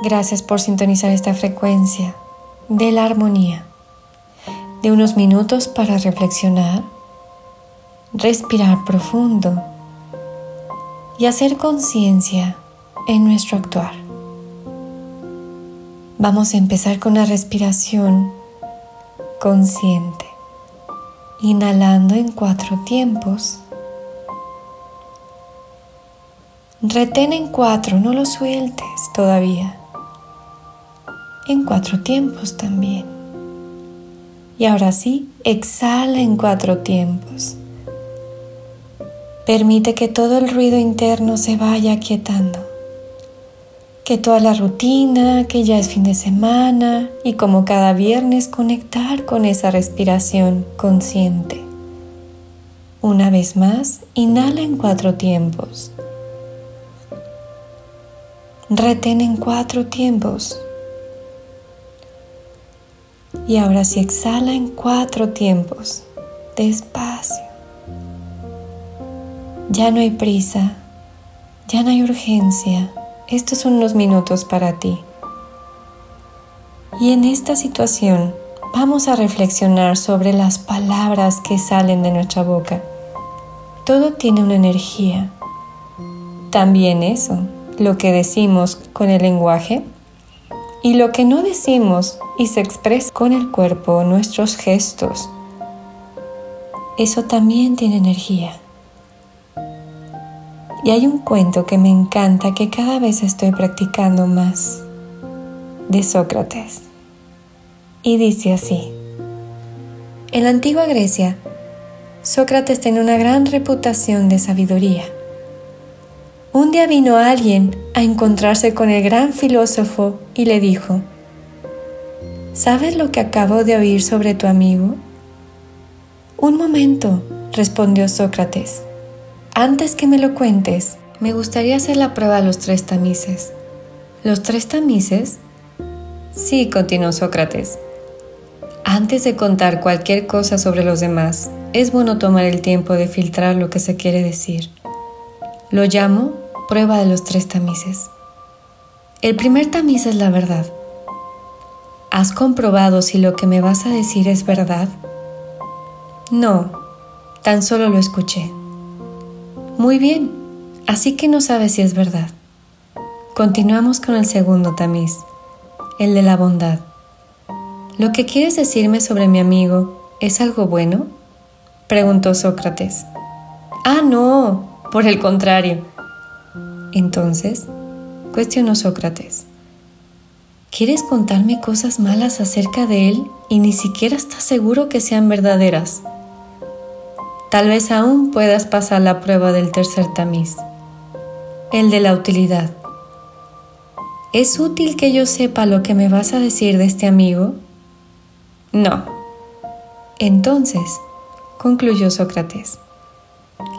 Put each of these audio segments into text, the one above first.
Gracias por sintonizar esta frecuencia de la armonía, de unos minutos para reflexionar, respirar profundo y hacer conciencia en nuestro actuar. Vamos a empezar con una respiración consciente, inhalando en cuatro tiempos. Retén en cuatro, no lo sueltes todavía. En cuatro tiempos también. Y ahora sí, exhala en cuatro tiempos. Permite que todo el ruido interno se vaya quietando que toda la rutina, que ya es fin de semana y como cada viernes conectar con esa respiración consciente. Una vez más, inhala en cuatro tiempos. Retén en cuatro tiempos. Y ahora sí exhala en cuatro tiempos, despacio. Ya no hay prisa, ya no hay urgencia estos son unos minutos para ti. Y en esta situación vamos a reflexionar sobre las palabras que salen de nuestra boca. Todo tiene una energía. También eso, lo que decimos con el lenguaje y lo que no decimos y se expresa con el cuerpo, nuestros gestos. Eso también tiene energía. Y hay un cuento que me encanta que cada vez estoy practicando más, de Sócrates. Y dice así, en la antigua Grecia, Sócrates tenía una gran reputación de sabiduría. Un día vino alguien a encontrarse con el gran filósofo y le dijo, ¿Sabes lo que acabo de oír sobre tu amigo? Un momento, respondió Sócrates. Antes que me lo cuentes, me gustaría hacer la prueba de los tres tamices. ¿Los tres tamices? Sí, continuó Sócrates. Antes de contar cualquier cosa sobre los demás, es bueno tomar el tiempo de filtrar lo que se quiere decir. Lo llamo prueba de los tres tamices. El primer tamiz es la verdad. ¿Has comprobado si lo que me vas a decir es verdad? No, tan solo lo escuché. Muy bien, así que no sabes si es verdad. Continuamos con el segundo tamiz, el de la bondad. ¿Lo que quieres decirme sobre mi amigo es algo bueno? preguntó Sócrates. Ah, no, por el contrario. Entonces, cuestionó Sócrates. ¿Quieres contarme cosas malas acerca de él y ni siquiera estás seguro que sean verdaderas? Tal vez aún puedas pasar la prueba del tercer tamiz, el de la utilidad. ¿Es útil que yo sepa lo que me vas a decir de este amigo? No. Entonces, concluyó Sócrates,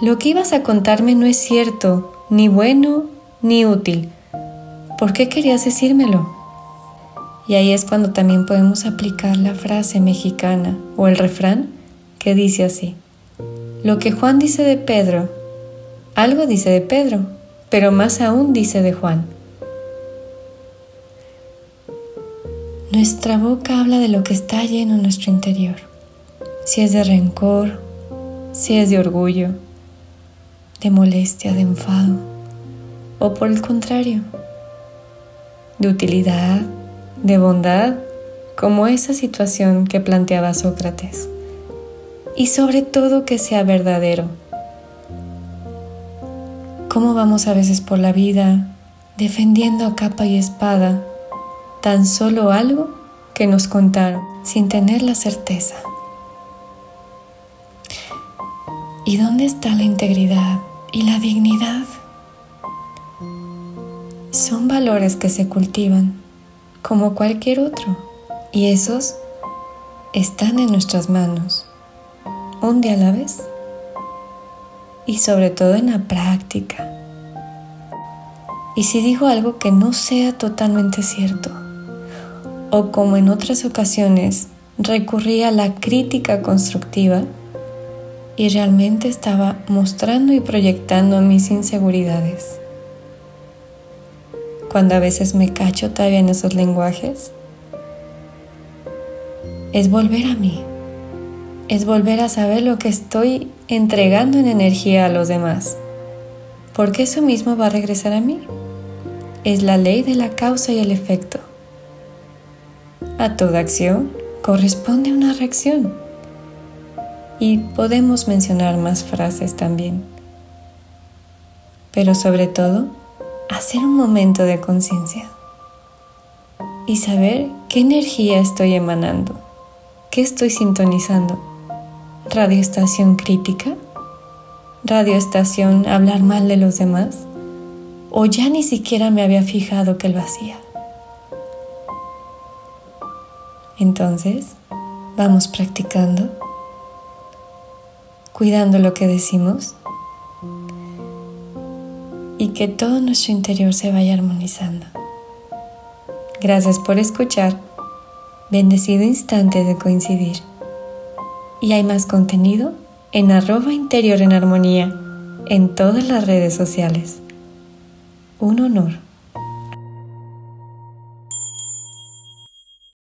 lo que ibas a contarme no es cierto, ni bueno, ni útil. ¿Por qué querías decírmelo? Y ahí es cuando también podemos aplicar la frase mexicana o el refrán que dice así. Lo que Juan dice de Pedro, algo dice de Pedro, pero más aún dice de Juan. Nuestra boca habla de lo que está lleno en nuestro interior, si es de rencor, si es de orgullo, de molestia, de enfado, o por el contrario, de utilidad, de bondad, como esa situación que planteaba Sócrates y sobre todo que sea verdadero. ¿Cómo vamos a veces por la vida defendiendo a capa y espada tan solo algo que nos contaron sin tener la certeza? ¿Y dónde está la integridad y la dignidad? Son valores que se cultivan como cualquier otro y esos están en nuestras manos un día a la vez y sobre todo en la práctica. Y si digo algo que no sea totalmente cierto, o como en otras ocasiones recurría a la crítica constructiva y realmente estaba mostrando y proyectando mis inseguridades. cuando a veces me cacho todavía en esos lenguajes, es volver a mí, es volver a saber lo que estoy entregando en energía a los demás, porque eso mismo va a regresar a mí. Es la ley de la causa y el efecto. A toda acción corresponde una reacción. Y podemos mencionar más frases también. Pero sobre todo, hacer un momento de conciencia y saber qué energía estoy emanando, qué estoy sintonizando. ¿Radioestación crítica? ¿Radioestación hablar mal de los demás? ¿O ya ni siquiera me había fijado que lo hacía? Entonces, vamos practicando, cuidando lo que decimos y que todo nuestro interior se vaya armonizando. Gracias por escuchar. Bendecido instante de coincidir. Y hay más contenido en arroba interior en armonía en todas las redes sociales. Un honor.